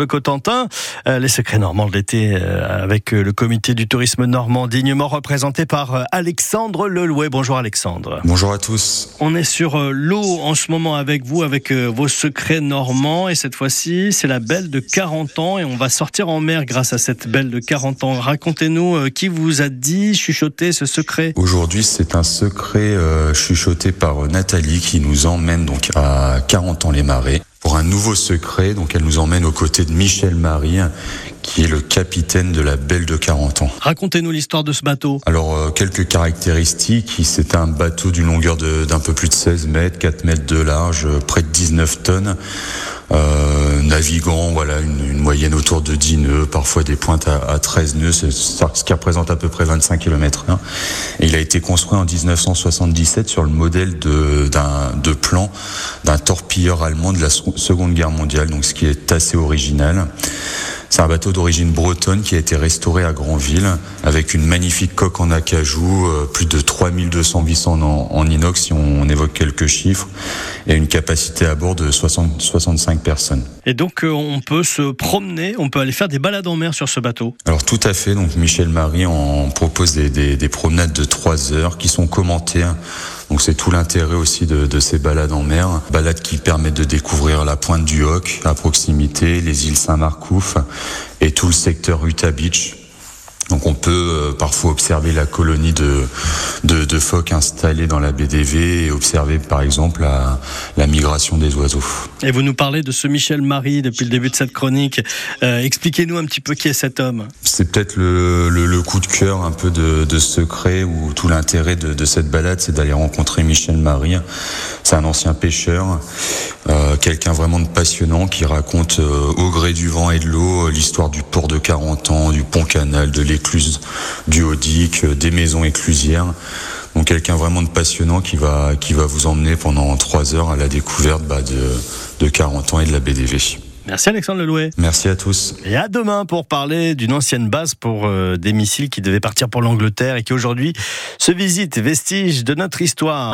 Bleu Cotentin. les secrets normands de l'été avec le comité du tourisme normand dignement représenté par Alexandre Lelouet. Bonjour Alexandre. Bonjour à tous. On est sur l'eau en ce moment avec vous, avec vos secrets normands et cette fois-ci c'est la belle de 40 ans et on va sortir en mer grâce à cette belle de 40 ans. Racontez-nous qui vous a dit, chuchoté ce secret? Aujourd'hui c'est un secret chuchoté par Nathalie qui nous emmène donc à 40 ans les marais un nouveau secret. Donc elle nous emmène aux côtés de Michel Marie, qui est le capitaine de la Belle de 40 ans. Racontez-nous l'histoire de ce bateau. Alors euh, quelques caractéristiques. C'est un bateau d'une longueur d'un peu plus de 16 mètres, 4 mètres de large, près de 19 tonnes. Euh, navigant, voilà, une, moyenne autour de 10 nœuds, parfois des pointes à, 13 nœuds, ce qui représente à peu près 25 km. Et il a été construit en 1977 sur le modèle de, de plan d'un torpilleur allemand de la Seconde Guerre mondiale, donc ce qui est assez original. C'est un bateau d'origine bretonne qui a été restauré à Granville avec une magnifique coque en acajou, euh, plus de 3200 vis en, en inox si on, évoque quelques chiffres, et une capacité à bord de 60, 65 personnes. Et donc euh, on peut se promener, on peut aller faire des balades en mer sur ce bateau Alors tout à fait, donc Michel Marie en propose des, des, des promenades de 3 heures qui sont commentées c'est tout l'intérêt aussi de, de, ces balades en mer, balades qui permettent de découvrir la pointe du Hoc à proximité, les îles Saint-Marcouf et tout le secteur Utah Beach donc on peut euh, parfois observer la colonie de, de, phoques installée dans la BDV et observer par exemple la, la, migration des oiseaux. Et vous nous parlez de ce Michel Marie depuis le début de cette chronique. Euh, expliquez-nous un petit peu qui est cet homme. C'est peut-être le, le, coup de cœur un peu de, de secret ou tout l'intérêt de, de, cette balade, c'est d'aller rencontrer Michel Marie. C'est un ancien pêcheur, euh, quelqu'un vraiment de passionnant qui raconte au gré du vent et de l'eau l'histoire du port de 40 ans, du pont canal, de l'école du Haudic, euh, des maisons éclusières. Donc quelqu'un vraiment de passionnant qui va, qui va vous emmener pendant trois heures à la découverte bah, de, de 40 ans et de la BDV. Merci Alexandre Lelouet. Merci à tous. Et à demain pour parler d'une ancienne base pour euh, des missiles qui devaient partir pour l'Angleterre et qui aujourd'hui se visite, vestige de notre histoire.